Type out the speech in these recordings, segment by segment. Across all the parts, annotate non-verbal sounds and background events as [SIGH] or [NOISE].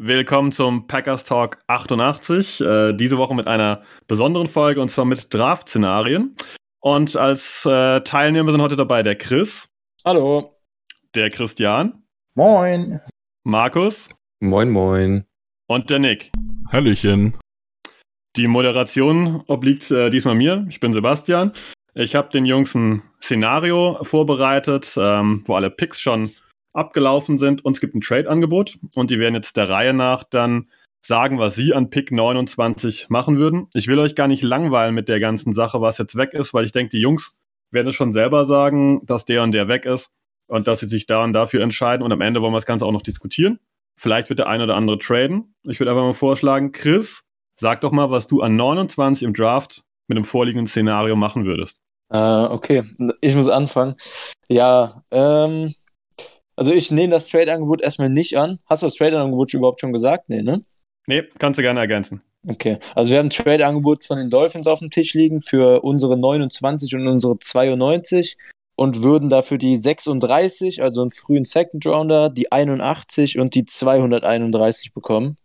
Willkommen zum Packers Talk 88. Äh, diese Woche mit einer besonderen Folge und zwar mit Draft-Szenarien. Und als äh, Teilnehmer sind heute dabei der Chris. Hallo. Der Christian. Moin. Markus. Moin, moin. Und der Nick. Hallöchen. Die Moderation obliegt äh, diesmal mir. Ich bin Sebastian. Ich habe den Jungs ein Szenario vorbereitet, ähm, wo alle Picks schon abgelaufen sind und es gibt ein Trade-Angebot und die werden jetzt der Reihe nach dann sagen, was sie an Pick 29 machen würden. Ich will euch gar nicht langweilen mit der ganzen Sache, was jetzt weg ist, weil ich denke, die Jungs werden es schon selber sagen, dass der und der weg ist und dass sie sich da und dafür entscheiden und am Ende wollen wir das Ganze auch noch diskutieren. Vielleicht wird der eine oder andere traden. Ich würde einfach mal vorschlagen, Chris, sag doch mal, was du an 29 im Draft mit dem vorliegenden Szenario machen würdest. Äh, okay, ich muss anfangen. Ja, ähm, also ich nehme das Trade-Angebot erstmal nicht an. Hast du das Trade-Angebot überhaupt schon gesagt? Nee, ne? Nee, kannst du gerne ergänzen. Okay, also wir haben ein Trade-Angebot von den Dolphins auf dem Tisch liegen für unsere 29 und unsere 92 und würden dafür die 36, also einen frühen Second Rounder, die 81 und die 231 bekommen.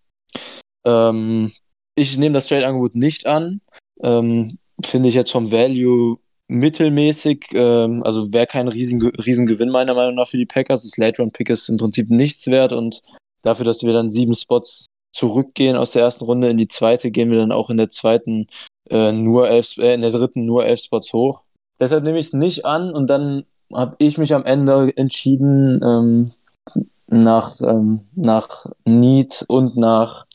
Ähm, ich nehme das Trade-Angebot nicht an. Ähm, Finde ich jetzt vom Value mittelmäßig. Ähm, also wäre kein riesen, riesen meiner Meinung nach für die Packers. Das Late-Round-Pick ist im Prinzip nichts wert und dafür, dass wir dann sieben Spots zurückgehen aus der ersten Runde in die zweite, gehen wir dann auch in der zweiten äh, nur elf, äh, in der dritten nur elf Spots hoch. Deshalb nehme ich es nicht an und dann habe ich mich am Ende entschieden ähm, nach, ähm, nach Need und nach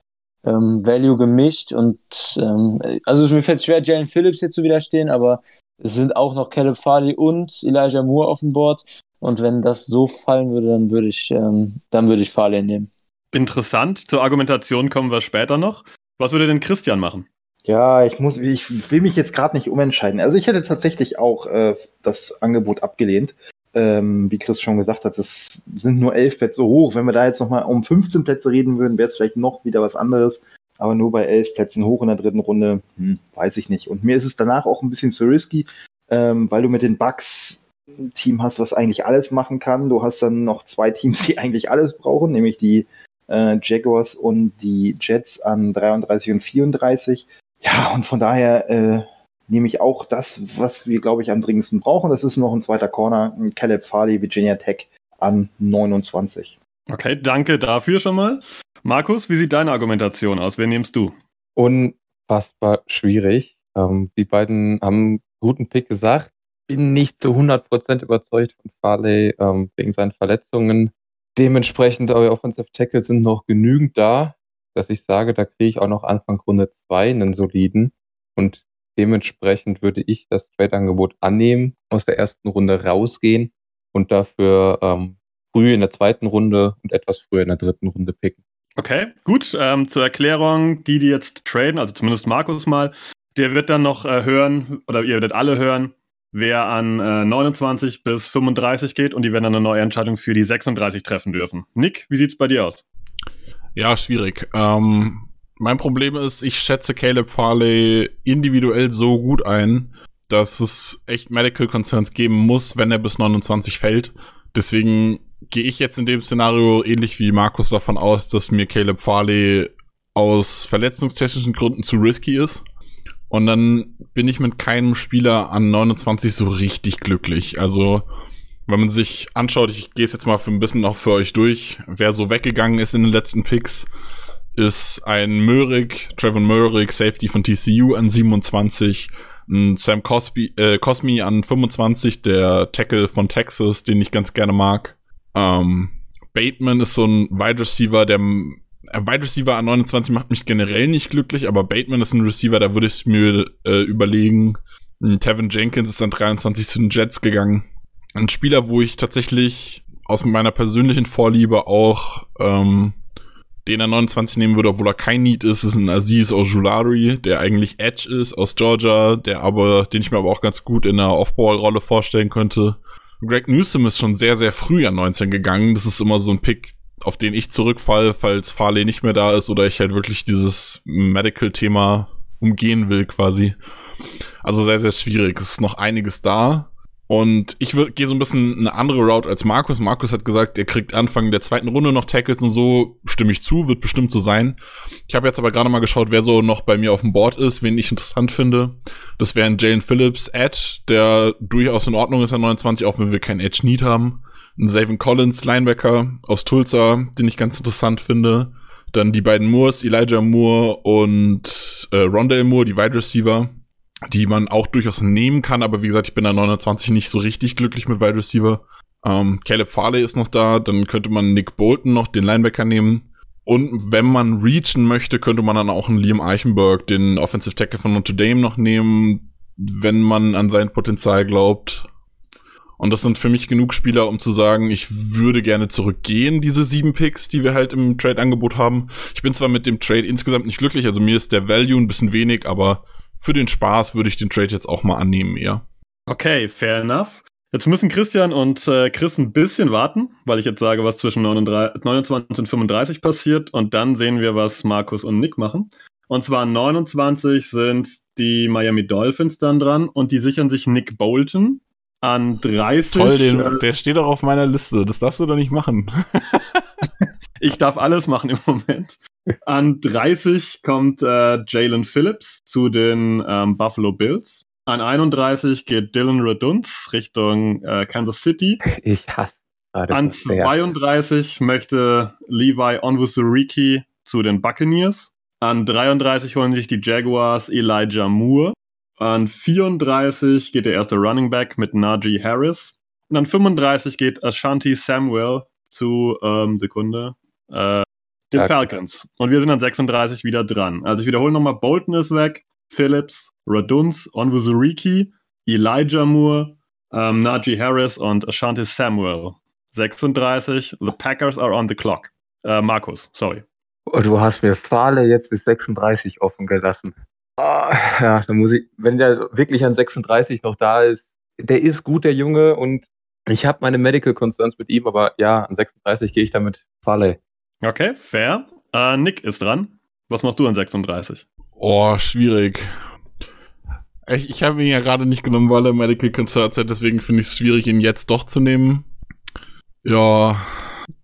ähm, Value gemischt und ähm, also mir fällt schwer, Jalen Phillips hier zu widerstehen, aber es sind auch noch Caleb Farley und Elijah Moore auf dem Board und wenn das so fallen würde, dann würde ich, ähm, dann würde ich Farley nehmen. Interessant. Zur Argumentation kommen wir später noch. Was würde denn Christian machen? Ja, ich muss, ich will mich jetzt gerade nicht umentscheiden. Also ich hätte tatsächlich auch äh, das Angebot abgelehnt. Ähm, wie Chris schon gesagt hat, das sind nur elf Plätze hoch. Wenn wir da jetzt nochmal um 15 Plätze reden würden, wäre es vielleicht noch wieder was anderes. Aber nur bei elf Plätzen hoch in der dritten Runde, hm, weiß ich nicht. Und mir ist es danach auch ein bisschen zu risky, ähm, weil du mit den Bugs ein Team hast, was eigentlich alles machen kann. Du hast dann noch zwei Teams, die eigentlich alles brauchen, nämlich die äh, Jaguars und die Jets an 33 und 34. Ja, und von daher äh, nehme ich auch das, was wir, glaube ich, am dringendsten brauchen. Das ist noch ein zweiter Corner, Caleb Farley, Virginia Tech an 29. Okay, danke dafür schon mal. Markus, wie sieht deine Argumentation aus? Wen nimmst du? Unfassbar schwierig. Ähm, die beiden haben einen guten Pick gesagt. Bin nicht zu 100% überzeugt von Farley ähm, wegen seinen Verletzungen. Dementsprechend, eure Offensive Tackles sind noch genügend da, dass ich sage, da kriege ich auch noch Anfang Runde 2 einen soliden. Und dementsprechend würde ich das Trade-Angebot annehmen, aus der ersten Runde rausgehen und dafür ähm, früh in der zweiten Runde und etwas früher in der dritten Runde picken. Okay, gut. Ähm, zur Erklärung, die, die jetzt traden, also zumindest Markus mal, der wird dann noch äh, hören, oder ihr werdet alle hören, wer an äh, 29 bis 35 geht und die werden dann eine neue Entscheidung für die 36 treffen dürfen. Nick, wie sieht's bei dir aus? Ja, schwierig. Ähm, mein Problem ist, ich schätze Caleb Farley individuell so gut ein, dass es echt Medical Concerns geben muss, wenn er bis 29 fällt. Deswegen gehe ich jetzt in dem Szenario ähnlich wie Markus davon aus, dass mir Caleb Farley aus verletzungstechnischen Gründen zu risky ist. Und dann bin ich mit keinem Spieler an 29 so richtig glücklich. Also, wenn man sich anschaut, ich gehe es jetzt mal für ein bisschen noch für euch durch, wer so weggegangen ist in den letzten Picks, ist ein Möhrig, Trevor Möhrig, Safety von TCU an 27, ein Sam Cosby, äh, Cosmi an 25, der Tackle von Texas, den ich ganz gerne mag. Ähm, Bateman ist so ein Wide Receiver, der ein Wide Receiver an 29 macht mich generell nicht glücklich, aber Bateman ist ein Receiver, da würde ich mir äh, überlegen. Tevin Jenkins ist an 23 zu den Jets gegangen. Ein Spieler, wo ich tatsächlich aus meiner persönlichen Vorliebe auch ähm, den er 29 nehmen würde, obwohl er kein Need ist, ist ein Aziz Ojulari, der eigentlich Edge ist aus Georgia, der aber, den ich mir aber auch ganz gut in einer Off-Ball-Rolle vorstellen könnte. Greg Newsom ist schon sehr, sehr früh an 19 gegangen. Das ist immer so ein Pick, auf den ich zurückfall, falls Farley nicht mehr da ist oder ich halt wirklich dieses Medical-Thema umgehen will, quasi. Also sehr, sehr schwierig. Es ist noch einiges da. Und ich gehe so ein bisschen eine andere Route als Markus. Markus hat gesagt, er kriegt Anfang der zweiten Runde noch Tackles und so. Stimme ich zu, wird bestimmt so sein. Ich habe jetzt aber gerade mal geschaut, wer so noch bei mir auf dem Board ist, wen ich interessant finde. Das wären Jalen Phillips, Edge, der durchaus in Ordnung ist an 29, auch wenn wir keinen Edge Need haben. Ein Savin Collins, Linebacker aus Tulsa, den ich ganz interessant finde. Dann die beiden Moores, Elijah Moore und äh, Rondale Moore, die Wide Receiver die man auch durchaus nehmen kann, aber wie gesagt, ich bin da 29 nicht so richtig glücklich mit Wide Receiver. Ähm, Caleb Farley ist noch da, dann könnte man Nick Bolton noch, den Linebacker nehmen. Und wenn man reachen möchte, könnte man dann auch einen Liam Eichenberg, den Offensive Tackle von Notre Dame, noch nehmen, wenn man an sein Potenzial glaubt. Und das sind für mich genug Spieler, um zu sagen, ich würde gerne zurückgehen, diese sieben Picks, die wir halt im Trade-Angebot haben. Ich bin zwar mit dem Trade insgesamt nicht glücklich, also mir ist der Value ein bisschen wenig, aber für den Spaß würde ich den Trade jetzt auch mal annehmen eher. Okay, fair enough. Jetzt müssen Christian und äh, Chris ein bisschen warten, weil ich jetzt sage, was zwischen 39, 29 und 35 passiert und dann sehen wir, was Markus und Nick machen. Und zwar 29 sind die Miami Dolphins dann dran und die sichern sich Nick Bolton an 30. Toll, den, äh, der steht auch auf meiner Liste. Das darfst du doch nicht machen. [LAUGHS] ich darf alles machen im Moment. An 30 kommt äh, Jalen Phillips zu den ähm, Buffalo Bills. An 31 geht Dylan Redunz Richtung äh, Kansas City. Ich hasse. An 32 möchte Levi Onwuzuriki zu den Buccaneers. An 33 holen sich die Jaguars Elijah Moore. An 34 geht der erste Running Back mit Najee Harris. Und an 35 geht Ashanti Samuel zu, ähm, Sekunde, äh, den ja, Falcons. Und wir sind an 36 wieder dran. Also ich wiederhole nochmal, Bolton ist weg, Phillips, Raduns, Onwuzuriki, Elijah Moore, ähm, Najee Harris und Ashanti Samuel. 36, the Packers are on the clock. Äh, Markus, sorry. Oh, du hast mir Fahle jetzt bis 36 offen gelassen. Oh, ja, dann muss ich, wenn der wirklich an 36 noch da ist, der ist gut, der Junge, und ich habe meine Medical Concerns mit ihm, aber ja, an 36 gehe ich damit Falle. Okay, fair. Äh, Nick ist dran. Was machst du an 36? Oh, schwierig. Ich, ich habe ihn ja gerade nicht genommen, weil er Medical Concerns hat, deswegen finde ich es schwierig, ihn jetzt doch zu nehmen. Ja,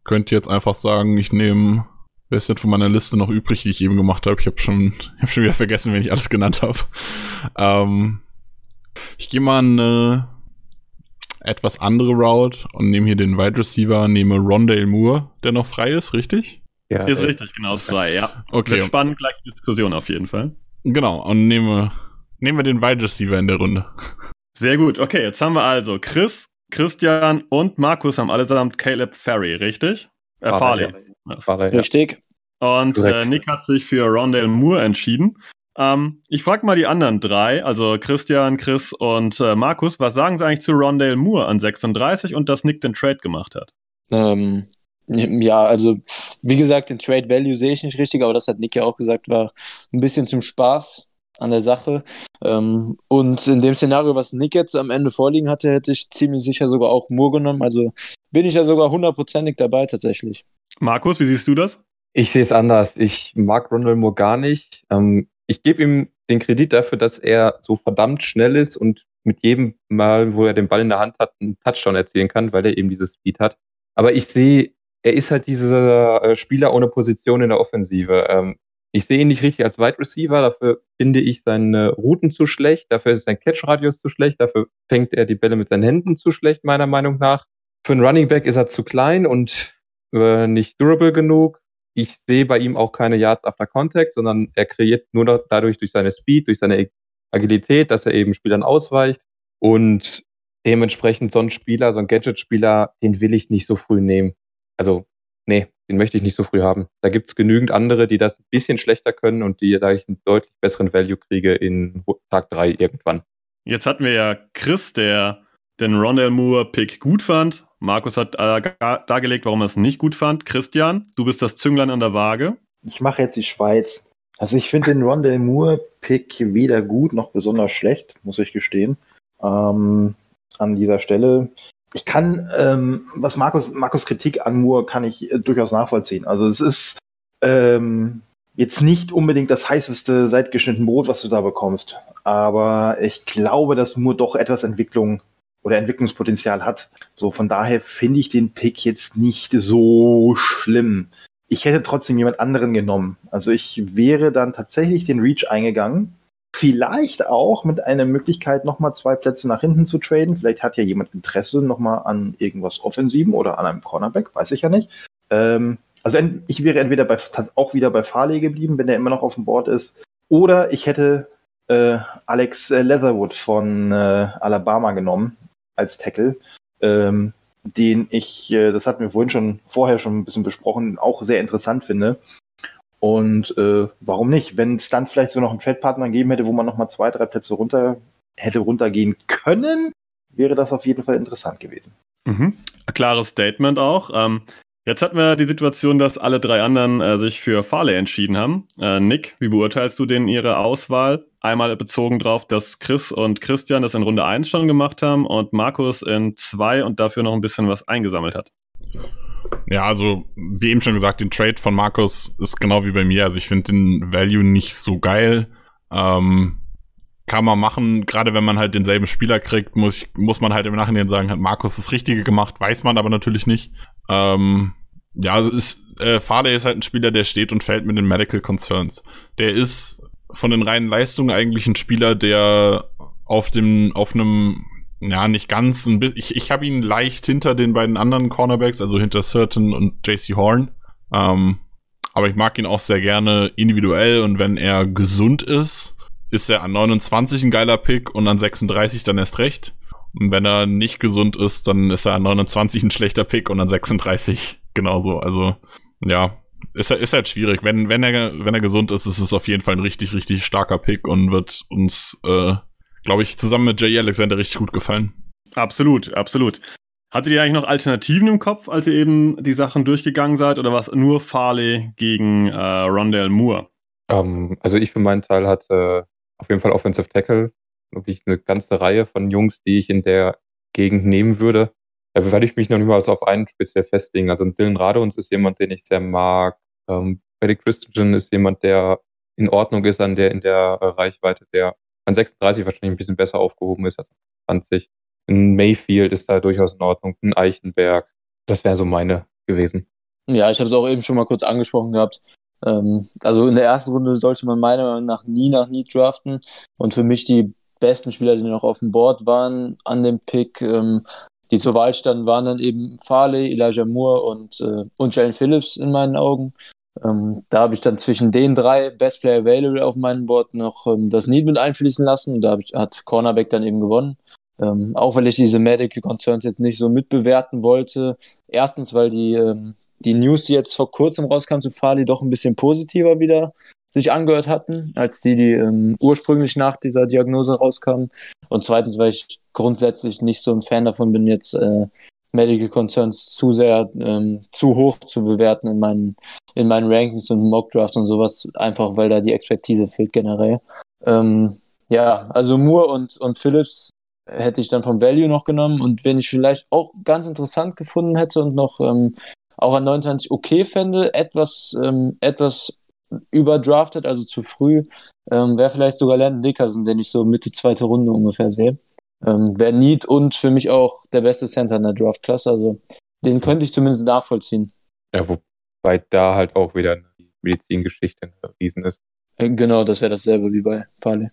könnte jetzt einfach sagen, ich nehme. Wer ist denn von meiner Liste noch übrig, die ich eben gemacht habe? Ich habe schon, [LAUGHS] hab schon wieder vergessen, wen ich alles genannt habe. Ähm, ich gehe mal eine etwas andere Route und nehme hier den Wide Receiver, nehme Rondale Moore, der noch frei ist, richtig? Ja, ist richtig, genau, ist frei, ja. Okay. Wird spannend, gleich Diskussion auf jeden Fall. Genau, und nehme, nehmen wir den Wide Receiver in der Runde. Sehr gut, okay, jetzt haben wir also Chris, Christian und Markus haben allesamt Caleb Ferry, richtig? Äh, Farley. Farley. Ja. Richtig. Und äh, Nick hat sich für Rondale Moore entschieden. Ähm, ich frage mal die anderen drei, also Christian, Chris und äh, Markus, was sagen sie eigentlich zu Rondale Moore an 36 und dass Nick den Trade gemacht hat? Ähm, ja, also wie gesagt, den Trade Value sehe ich nicht richtig, aber das hat Nick ja auch gesagt, war ein bisschen zum Spaß an der Sache. Ähm, und in dem Szenario, was Nick jetzt am Ende vorliegen hatte, hätte ich ziemlich sicher sogar auch Moore genommen. Also bin ich da sogar hundertprozentig dabei tatsächlich. Markus, wie siehst du das? Ich sehe es anders. Ich mag Rondell Moore gar nicht. Ähm, ich gebe ihm den Kredit dafür, dass er so verdammt schnell ist und mit jedem Mal, wo er den Ball in der Hand hat, einen Touchdown erzielen kann, weil er eben dieses Speed hat. Aber ich sehe, er ist halt dieser äh, Spieler ohne Position in der Offensive. Ähm, ich sehe ihn nicht richtig als Wide Receiver, dafür finde ich seine Routen zu schlecht, dafür ist sein Catch-Radius zu schlecht, dafür fängt er die Bälle mit seinen Händen zu schlecht, meiner Meinung nach. Für einen Running Back ist er zu klein und äh, nicht durable genug ich sehe bei ihm auch keine Yards after Contact, sondern er kreiert nur dadurch durch seine Speed, durch seine Agilität, dass er eben Spielern ausweicht. Und dementsprechend so ein Spieler, so ein Gadget-Spieler, den will ich nicht so früh nehmen. Also, nee, den möchte ich nicht so früh haben. Da gibt es genügend andere, die das ein bisschen schlechter können und die da ich einen deutlich besseren Value kriege in Tag 3 irgendwann. Jetzt hatten wir ja Chris, der den Rondell Moore-Pick gut fand. Markus hat äh, dargelegt, warum er es nicht gut fand. Christian, du bist das Zünglein an der Waage. Ich mache jetzt die Schweiz. Also ich finde den Rondell Moore-Pick weder gut noch besonders schlecht, muss ich gestehen. Ähm, an dieser Stelle. Ich kann, ähm, was Markus, Markus Kritik an Moore kann ich äh, durchaus nachvollziehen. Also es ist ähm, jetzt nicht unbedingt das heißeste seit geschnitten Brot, was du da bekommst. Aber ich glaube, dass Moore doch etwas Entwicklung oder Entwicklungspotenzial hat. So von daher finde ich den Pick jetzt nicht so schlimm. Ich hätte trotzdem jemand anderen genommen. Also ich wäre dann tatsächlich den Reach eingegangen. Vielleicht auch mit einer Möglichkeit, nochmal zwei Plätze nach hinten zu traden. Vielleicht hat ja jemand Interesse nochmal an irgendwas Offensiven oder an einem Cornerback, weiß ich ja nicht. Ähm, also ich wäre entweder bei, auch wieder bei Farley geblieben, wenn der immer noch auf dem Board ist. Oder ich hätte äh, Alex Leatherwood von äh, Alabama genommen als Tackle, ähm, den ich, äh, das hatten wir vorhin schon vorher schon ein bisschen besprochen, auch sehr interessant finde. Und äh, warum nicht? Wenn es dann vielleicht so noch einen Trade-Partner gegeben hätte, wo man noch mal zwei, drei Plätze runter hätte runtergehen können, wäre das auf jeden Fall interessant gewesen. Mhm. Klares Statement auch. Ähm, Jetzt hatten wir die Situation, dass alle drei anderen äh, sich für Farley entschieden haben. Äh, Nick, wie beurteilst du denn ihre Auswahl? Einmal bezogen darauf, dass Chris und Christian das in Runde 1 schon gemacht haben und Markus in 2 und dafür noch ein bisschen was eingesammelt hat. Ja, also wie eben schon gesagt, den Trade von Markus ist genau wie bei mir. Also ich finde den Value nicht so geil. Ähm, kann man machen, gerade wenn man halt denselben Spieler kriegt, muss, ich, muss man halt im Nachhinein sagen, hat Markus das Richtige gemacht, weiß man aber natürlich nicht. Ähm, ja, also ist, äh, Farley ist halt ein Spieler, der steht und fällt mit den Medical Concerns. Der ist von den reinen Leistungen eigentlich ein Spieler, der auf dem, auf einem, ja, nicht ganz, ein bisschen, ich, ich habe ihn leicht hinter den beiden anderen Cornerbacks, also hinter Certain und JC Horn. Ähm, aber ich mag ihn auch sehr gerne individuell und wenn er gesund ist, ist er an 29 ein geiler Pick und an 36 dann erst recht. Und wenn er nicht gesund ist, dann ist er an 29 ein schlechter Pick und an 36 genauso. Also, ja, ist, ist halt schwierig. Wenn, wenn, er, wenn er gesund ist, ist es auf jeden Fall ein richtig, richtig starker Pick und wird uns, äh, glaube ich, zusammen mit Jay Alexander richtig gut gefallen. Absolut, absolut. Hattet ihr eigentlich noch Alternativen im Kopf, als ihr eben die Sachen durchgegangen seid, oder war es nur Farley gegen äh, Rondell Moore? Um, ähm, also ich für meinen Teil hatte auf jeden Fall Offensive Tackle wirklich eine ganze Reihe von Jungs, die ich in der Gegend nehmen würde. Da werde ich mich noch nicht mal so auf einen speziell festlegen. Also Dylan Radons ist jemand, den ich sehr mag. Ähm, Eddie Christian ist jemand, der in Ordnung ist an der, in der Reichweite, der an 36 wahrscheinlich ein bisschen besser aufgehoben ist als 20. Ein Mayfield ist da durchaus in Ordnung. Ein Eichenberg. Das wäre so meine gewesen. Ja, ich habe es auch eben schon mal kurz angesprochen gehabt. Ähm, also in der ersten Runde sollte man meiner Meinung nach nie nach nie draften. Und für mich die besten Spieler, die noch auf dem Board waren an dem Pick, ähm, die zur Wahl standen, waren dann eben Farley, Elijah Moore und, äh, und Jalen Phillips in meinen Augen. Ähm, da habe ich dann zwischen den drei Best Player Available auf meinem Board noch ähm, das Need mit einfließen lassen. Da ich, hat Cornerback dann eben gewonnen. Ähm, auch weil ich diese Medical Concerns jetzt nicht so mitbewerten wollte. Erstens, weil die, ähm, die News, die jetzt vor kurzem rauskam zu Farley, doch ein bisschen positiver wieder sich angehört hatten, als die, die ähm, ursprünglich nach dieser Diagnose rauskamen. Und zweitens, weil ich grundsätzlich nicht so ein Fan davon bin, jetzt äh, Medical Concerns zu sehr ähm, zu hoch zu bewerten in meinen, in meinen Rankings und Mock Draft und sowas, einfach weil da die Expertise fehlt generell. Ähm, ja, also Moore und, und Phillips hätte ich dann vom Value noch genommen und wenn ich vielleicht auch ganz interessant gefunden hätte und noch ähm, auch an 29 okay fände, etwas, ähm, etwas überdraftet, also zu früh, ähm, wäre vielleicht sogar Landon Dickerson, den ich so Mitte zweite Runde ungefähr sehe. Ähm, wäre Need und für mich auch der beste Center in der Draftklasse. Also den könnte ich zumindest nachvollziehen. Ja, wobei da halt auch wieder eine Medizingeschichte erwiesen ist. Äh, genau, das wäre dasselbe wie bei Farley.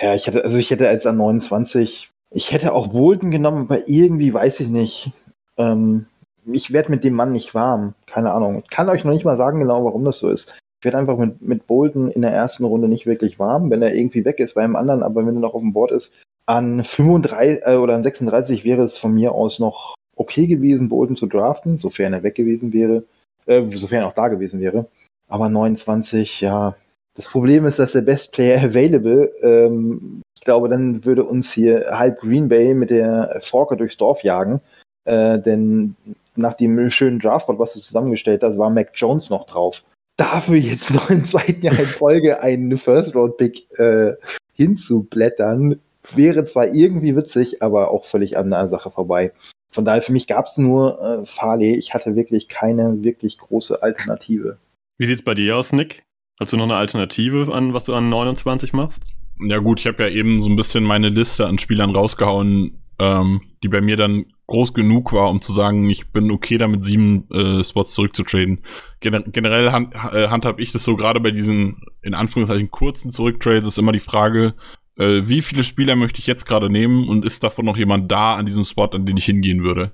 Ja, ich hätte, also ich hätte als an 29, ich hätte auch Bolton genommen, aber irgendwie weiß ich nicht. Ähm, ich werde mit dem Mann nicht warm. Keine Ahnung. Ich kann euch noch nicht mal sagen genau, warum das so ist. Ich werde einfach mit, mit Bolton in der ersten Runde nicht wirklich warm, wenn er irgendwie weg ist bei einem anderen, aber wenn er noch auf dem Board ist, an 35 äh, oder an 36 wäre es von mir aus noch okay gewesen, Bolton zu draften, sofern er weg gewesen wäre, äh, sofern er auch da gewesen wäre. Aber 29, ja, Das Problem ist, dass der Best Player Available, ähm, ich glaube, dann würde uns hier halb Green Bay mit der Forker durchs Dorf jagen. Äh, denn nach dem schönen Draftboard, was du zusammengestellt hast, war Mac Jones noch drauf. Dafür jetzt noch im zweiten Jahr in Folge einen First-Round-Pick äh, hinzublättern, wäre zwar irgendwie witzig, aber auch völlig an der Sache vorbei. Von daher, für mich gab es nur äh, Farley. Ich hatte wirklich keine wirklich große Alternative. Wie sieht's bei dir aus, Nick? Hast du noch eine Alternative an, was du an 29 machst? Ja gut, ich habe ja eben so ein bisschen meine Liste an Spielern rausgehauen, ähm, die bei mir dann groß genug war, um zu sagen, ich bin okay damit, sieben äh, Spots zurückzutraden. Gen generell hand, äh, handhab ich das so, gerade bei diesen, in Anführungszeichen, kurzen Zurücktrades ist immer die Frage, äh, wie viele Spieler möchte ich jetzt gerade nehmen und ist davon noch jemand da an diesem Spot, an den ich hingehen würde?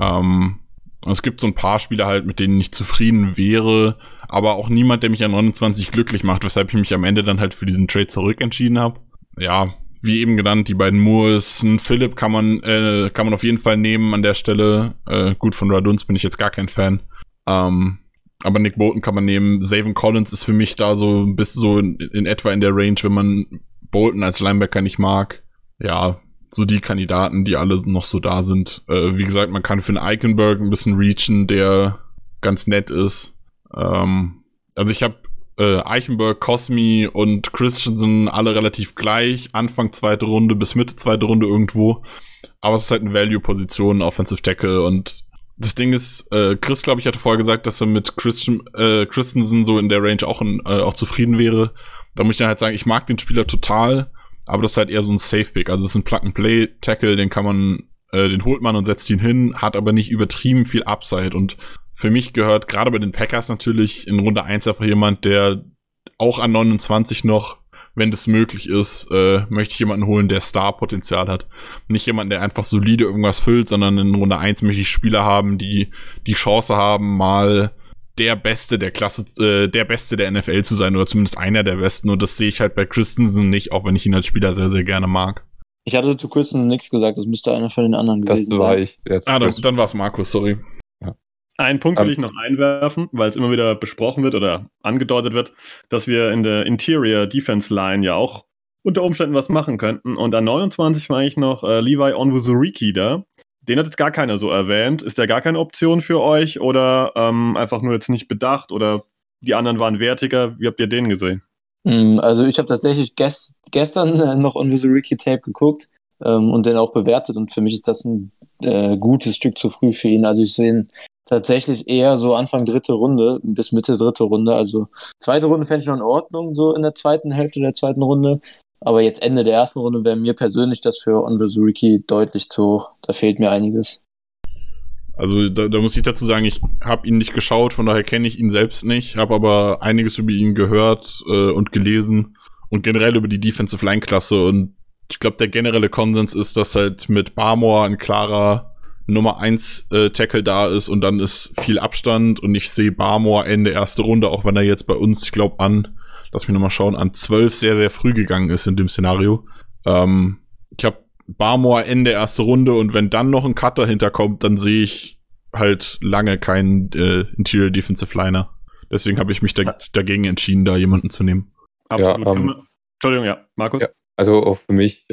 Ähm, es gibt so ein paar Spieler halt, mit denen ich zufrieden wäre, aber auch niemand, der mich an 29 glücklich macht, weshalb ich mich am Ende dann halt für diesen Trade zurückentschieden habe. Ja, wie eben genannt, die beiden Moores, ein Philipp kann man, äh, kann man auf jeden Fall nehmen an der Stelle. Äh, gut, von Raduns bin ich jetzt gar kein Fan. Ähm, aber Nick Bolton kann man nehmen. Savin Collins ist für mich da so bis so in, in etwa in der Range, wenn man Bolton als Linebacker nicht mag. Ja, so die Kandidaten, die alle noch so da sind. Äh, wie gesagt, man kann für einen Eichenberg ein bisschen reachen, der ganz nett ist. Ähm, also ich habe äh, Eichenberg, Cosmi und Christensen alle relativ gleich. Anfang zweite Runde bis Mitte zweite Runde irgendwo. Aber es ist halt eine Value-Position, Offensive Tackle und das Ding ist, äh, Chris, glaube ich, hatte vorher gesagt, dass er mit Christian, äh, Christensen so in der Range auch, in, äh, auch zufrieden wäre. Da muss ich dann halt sagen, ich mag den Spieler total, aber das ist halt eher so ein Safe-Pick. Also es ist ein Plug-and-Play-Tackle, den kann man, äh, den holt man und setzt ihn hin, hat aber nicht übertrieben viel Upside und für mich gehört gerade bei den Packers natürlich in Runde 1 einfach jemand, der auch an 29 noch, wenn das möglich ist, äh, möchte ich jemanden holen, der Star-Potenzial hat. Nicht jemanden, der einfach solide irgendwas füllt, sondern in Runde 1 möchte ich Spieler haben, die die Chance haben, mal der Beste der Klasse, äh, der Beste der NFL zu sein oder zumindest einer der Besten. Und das sehe ich halt bei Christensen nicht, auch wenn ich ihn als Spieler sehr, sehr gerne mag. Ich hatte zu Christensen nichts gesagt, das müsste einer von den anderen gewesen das war sein. ich. Jetzt Ah, dann, dann war es Markus, sorry. Einen Punkt will Ähm, ich noch einwerfen, weil es immer wieder besprochen wird oder angedeutet wird, dass wir in der Interior Defense Line ja auch unter Umständen was machen könnten. Und an 29 war ich noch äh, Levi Onwuzuriki da. Den hat jetzt gar keiner so erwähnt. Ist der gar keine Option für euch oder ähm, einfach nur jetzt nicht bedacht oder die anderen waren wertiger? Wie habt ihr den gesehen? Mm, Also ich habe tatsächlich ges gestern [LAUGHS] noch Unvisoriki Tape geguckt ähm, und den auch bewertet und für mich ist das ein äh, gutes Stück zu früh für ihn. Also ich sehe ihn tatsächlich eher so Anfang dritte Runde bis Mitte dritte Runde. Also zweite Runde fände ich noch in Ordnung, so in der zweiten Hälfte der zweiten Runde. Aber jetzt Ende der ersten Runde wäre mir persönlich das für Unvisoriki deutlich zu hoch. Da fehlt mir einiges. Also da, da muss ich dazu sagen, ich habe ihn nicht geschaut, von daher kenne ich ihn selbst nicht, habe aber einiges über ihn gehört äh, und gelesen und generell über die Defensive Line Klasse und ich glaube, der generelle Konsens ist, dass halt mit Barmore ein klarer Nummer 1 äh, Tackle da ist und dann ist viel Abstand und ich sehe Barmore Ende erste Runde, auch wenn er jetzt bei uns, ich glaube, an, lass mich nochmal schauen, an 12 sehr, sehr früh gegangen ist in dem Szenario. Ähm, ich habe Barmore Ende erste Runde und wenn dann noch ein Cutter hinterkommt, dann sehe ich halt lange keinen äh, Interior Defensive Liner. Deswegen habe ich mich da, dagegen entschieden, da jemanden zu nehmen. Absolut. ähm, Kann man- Entschuldigung, ja. Markus? Ja. Also auch für mich,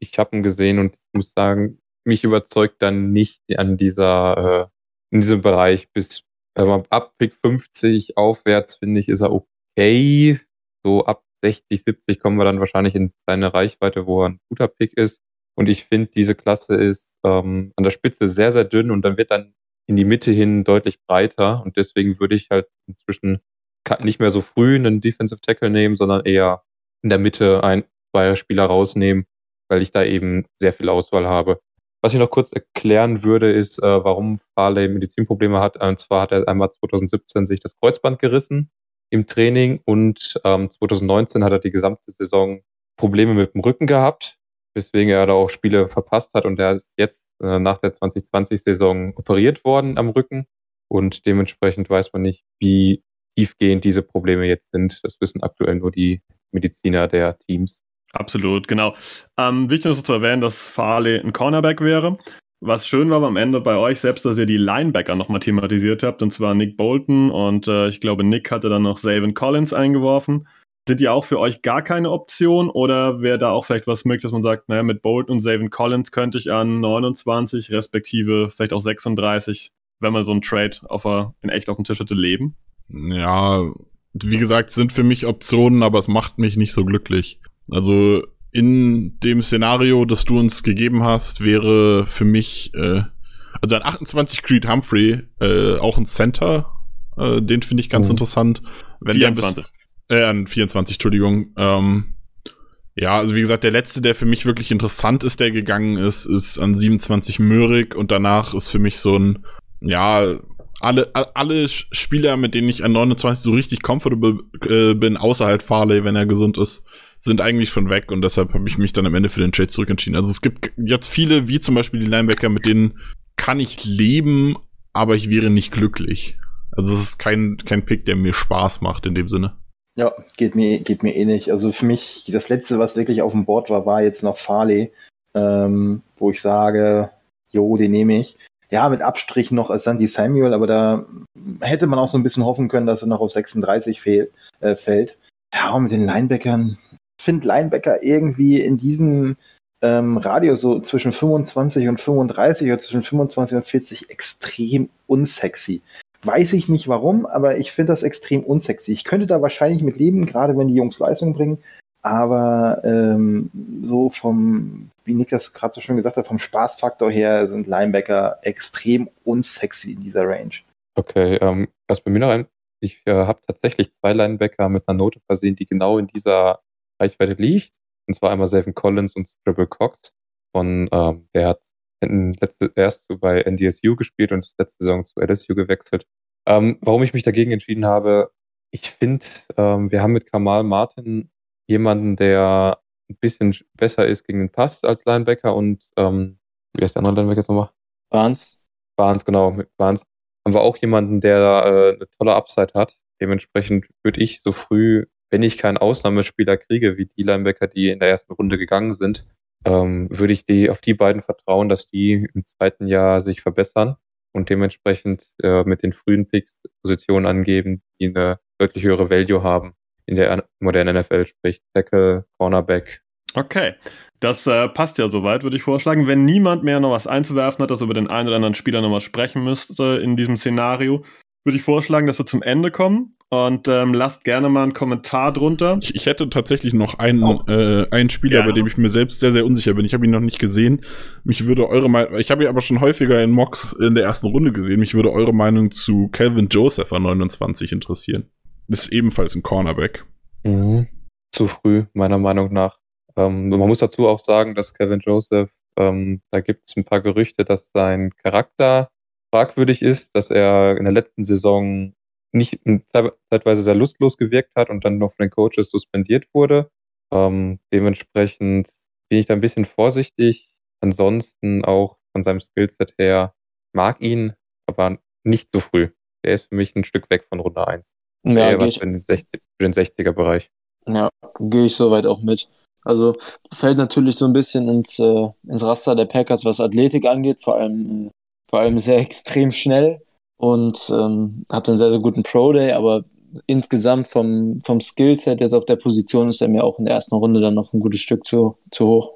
ich habe ihn gesehen und ich muss sagen, mich überzeugt dann nicht an dieser, äh, in diesem Bereich bis äh, ab Pick 50 aufwärts, finde ich, ist er okay. So ab 60, 70 kommen wir dann wahrscheinlich in seine Reichweite, wo er ein guter Pick ist. Und ich finde, diese Klasse ist ähm, an der Spitze sehr, sehr dünn und dann wird dann in die Mitte hin deutlich breiter. Und deswegen würde ich halt inzwischen nicht mehr so früh einen Defensive Tackle nehmen, sondern eher in der Mitte ein, zwei Spieler rausnehmen, weil ich da eben sehr viel Auswahl habe. Was ich noch kurz erklären würde, ist, äh, warum Farley Medizinprobleme hat. Und zwar hat er einmal 2017 sich das Kreuzband gerissen im Training und ähm, 2019 hat er die gesamte Saison Probleme mit dem Rücken gehabt, weswegen er da auch Spiele verpasst hat und er ist jetzt äh, nach der 2020-Saison operiert worden am Rücken und dementsprechend weiß man nicht, wie tiefgehend diese Probleme jetzt sind. Das wissen aktuell nur die Mediziner der Teams. Absolut, genau. Ähm, wichtig ist zu erwähnen, dass Farley ein Cornerback wäre. Was schön war am Ende bei euch selbst, dass ihr die Linebacker nochmal thematisiert habt, und zwar Nick Bolton und äh, ich glaube, Nick hatte dann noch Savin Collins eingeworfen. Sind die auch für euch gar keine Option oder wäre da auch vielleicht was möglich, dass man sagt, naja, mit Bolt und Savin Collins könnte ich an 29 respektive vielleicht auch 36, wenn man so einen Trade auf a, in echt auf dem Tisch hätte, leben? Ja, wie gesagt, sind für mich Optionen, aber es macht mich nicht so glücklich. Also in dem Szenario, das du uns gegeben hast, wäre für mich, äh, also ein 28 Creed Humphrey, äh, auch ein Center, äh, den finde ich ganz mhm. interessant. Wenn 24. Äh, 24, Entschuldigung. Ähm, ja, also wie gesagt, der letzte, der für mich wirklich interessant ist, der gegangen ist, ist an 27 Möhrig und danach ist für mich so ein, ja, alle, alle Spieler, mit denen ich an 29 so richtig comfortable äh, bin, außer halt Farley, wenn er gesund ist, sind eigentlich schon weg und deshalb habe ich mich dann am Ende für den Trade zurückentschieden. Also es gibt jetzt viele, wie zum Beispiel die Linebacker, mit denen kann ich leben, aber ich wäre nicht glücklich. Also es ist kein, kein Pick, der mir Spaß macht in dem Sinne. Ja, geht mir, geht mir eh nicht. Also für mich, das letzte, was wirklich auf dem Board war, war jetzt noch Farley, ähm, wo ich sage, jo, den nehme ich. Ja, mit Abstrich noch als Sandy Samuel, aber da hätte man auch so ein bisschen hoffen können, dass er noch auf 36 fehl, äh, fällt. Ja, und mit den Linebackern, finde Linebacker irgendwie in diesem ähm, Radio so zwischen 25 und 35 oder zwischen 25 und 40 extrem unsexy. Weiß ich nicht warum, aber ich finde das extrem unsexy. Ich könnte da wahrscheinlich mit leben, gerade wenn die Jungs Leistung bringen. Aber ähm, so vom, wie Nick das gerade so schön gesagt hat, vom Spaßfaktor her sind Linebacker extrem unsexy in dieser Range. Okay, ähm, was bei mir noch ein, ich äh, habe tatsächlich zwei Linebacker mit einer Note versehen, die genau in dieser Reichweite liegt. Und zwar einmal Savin Collins und Scribble Cox. Von, ähm, der hat letzte, erst so bei NDSU gespielt und letzte Saison zu LSU gewechselt. Ähm, warum ich mich dagegen entschieden habe, ich finde, ähm, wir haben mit Kamal Martin jemanden, der ein bisschen besser ist gegen den Pass als Linebacker und ähm, wie heißt der andere Linebacker jetzt nochmal? Barnes. Barnes, genau, mit Barnes haben wir auch jemanden, der äh, eine tolle Upside hat. Dementsprechend würde ich so früh wenn ich keinen Ausnahmespieler kriege, wie die Linebacker, die in der ersten Runde gegangen sind, ähm, würde ich die auf die beiden vertrauen, dass die im zweiten Jahr sich verbessern und dementsprechend äh, mit den frühen Picks Positionen angeben, die eine deutlich höhere Value haben in der modernen NFL, sprich Tackle, Cornerback. Okay, das äh, passt ja soweit, würde ich vorschlagen. Wenn niemand mehr noch was einzuwerfen hat, dass über den einen oder anderen Spieler noch was sprechen müsste in diesem Szenario, würde ich vorschlagen, dass wir zum Ende kommen und ähm, lasst gerne mal einen Kommentar drunter. Ich, ich hätte tatsächlich noch einen, oh. äh, einen Spieler, gerne. bei dem ich mir selbst sehr, sehr unsicher bin. Ich habe ihn noch nicht gesehen. Mich würde eure Meinung, ich habe ihn aber schon häufiger in Mox in der ersten Runde gesehen. Mich würde eure Meinung zu Calvin Joseph an 29 interessieren. Ist ebenfalls ein Cornerback. Mhm. Zu früh, meiner Meinung nach. Ähm, man muss dazu auch sagen, dass Calvin Joseph, ähm, da gibt es ein paar Gerüchte, dass sein Charakter fragwürdig ist, dass er in der letzten Saison nicht zeitweise sehr lustlos gewirkt hat und dann noch von den Coaches suspendiert wurde. Ähm, dementsprechend bin ich da ein bisschen vorsichtig. Ansonsten auch von seinem Skillset her mag ihn, aber nicht so früh. Er ist für mich ein Stück weg von Runde 1. Ja, was für den, 60, für den 60er-Bereich. Ja, gehe ich soweit auch mit. Also fällt natürlich so ein bisschen ins, äh, ins Raster der Packers, was Athletik angeht, vor allem äh, vor allem sehr [LAUGHS] extrem schnell und ähm, hat einen sehr, sehr guten Pro-Day, aber insgesamt vom, vom Skillset jetzt auf der Position ist er mir auch in der ersten Runde dann noch ein gutes Stück zu, zu hoch.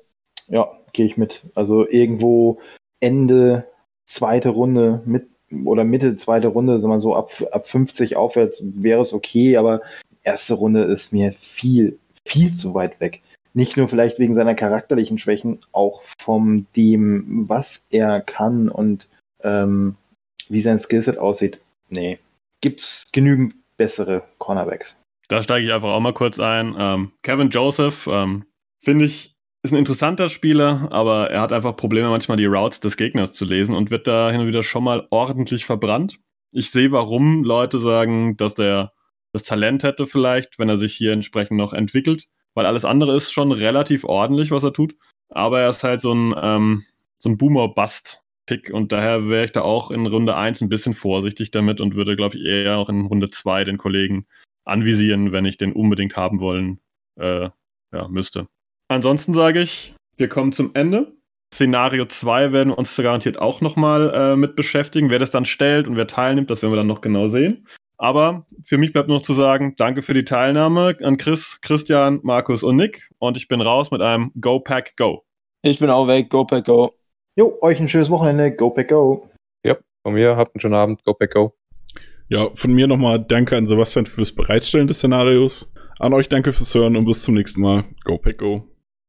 Ja, gehe ich mit. Also irgendwo Ende zweite Runde mit oder Mitte zweite Runde, sagen wir so ab, ab 50 aufwärts wäre es okay, aber erste Runde ist mir viel, viel zu weit weg. Nicht nur vielleicht wegen seiner charakterlichen Schwächen, auch vom dem, was er kann und ähm, wie sein Skillset aussieht, nee. Gibt's genügend bessere Cornerbacks. Da steige ich einfach auch mal kurz ein. Ähm, Kevin Joseph, ähm, finde ich, ist ein interessanter Spieler, aber er hat einfach Probleme, manchmal die Routes des Gegners zu lesen und wird da hin und wieder schon mal ordentlich verbrannt. Ich sehe, warum Leute sagen, dass der das Talent hätte vielleicht, wenn er sich hier entsprechend noch entwickelt, weil alles andere ist schon relativ ordentlich, was er tut. Aber er ist halt so ein, ähm, so ein Boomer-Bust Pick und daher wäre ich da auch in Runde 1 ein bisschen vorsichtig damit und würde, glaube ich, eher auch in Runde 2 den Kollegen anvisieren, wenn ich den unbedingt haben wollen äh, ja, müsste. Ansonsten sage ich, wir kommen zum Ende. Szenario 2 werden wir uns garantiert auch nochmal äh, mit beschäftigen. Wer das dann stellt und wer teilnimmt, das werden wir dann noch genau sehen. Aber für mich bleibt nur noch zu sagen, danke für die Teilnahme an Chris, Christian, Markus und Nick. Und ich bin raus mit einem Go Pack Go. Ich bin auch weg. Go Pack Go. Jo, euch ein schönes Wochenende. Go Pack Go. Ja, von mir habt einen schönen Abend. Go Pack Go. Ja, von mir nochmal danke an Sebastian fürs Bereitstellen des Szenarios. An euch danke fürs Hören und bis zum nächsten Mal. Go Pack Go.